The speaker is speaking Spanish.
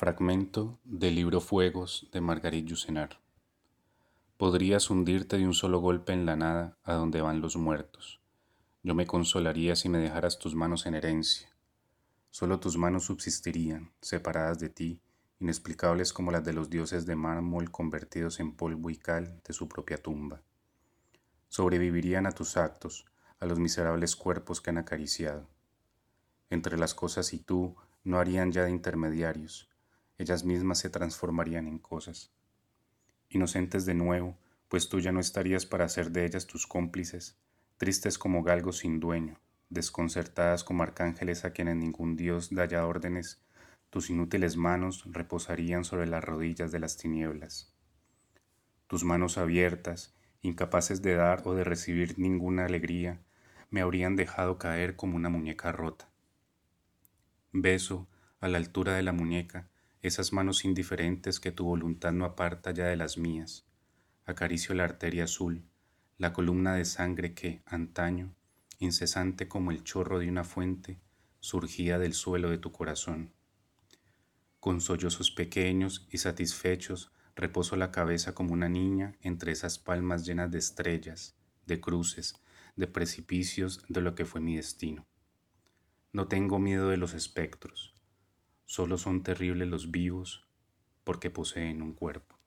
Fragmento del libro Fuegos de Margarit Yourcenar. Podrías hundirte de un solo golpe en la nada a donde van los muertos. Yo me consolaría si me dejaras tus manos en herencia. Solo tus manos subsistirían, separadas de ti, inexplicables como las de los dioses de mármol convertidos en polvo y cal de su propia tumba. Sobrevivirían a tus actos, a los miserables cuerpos que han acariciado. Entre las cosas y tú no harían ya de intermediarios, ellas mismas se transformarían en cosas. Inocentes de nuevo, pues tú ya no estarías para hacer de ellas tus cómplices, tristes como galgos sin dueño, desconcertadas como arcángeles a quienes ningún dios da ya órdenes, tus inútiles manos reposarían sobre las rodillas de las tinieblas. Tus manos abiertas, incapaces de dar o de recibir ninguna alegría, me habrían dejado caer como una muñeca rota. Beso, a la altura de la muñeca, esas manos indiferentes que tu voluntad no aparta ya de las mías. Acaricio la arteria azul, la columna de sangre que, antaño, incesante como el chorro de una fuente, surgía del suelo de tu corazón. Con sollozos pequeños y satisfechos reposo la cabeza como una niña entre esas palmas llenas de estrellas, de cruces, de precipicios de lo que fue mi destino. No tengo miedo de los espectros, Solo son terribles los vivos porque poseen un cuerpo.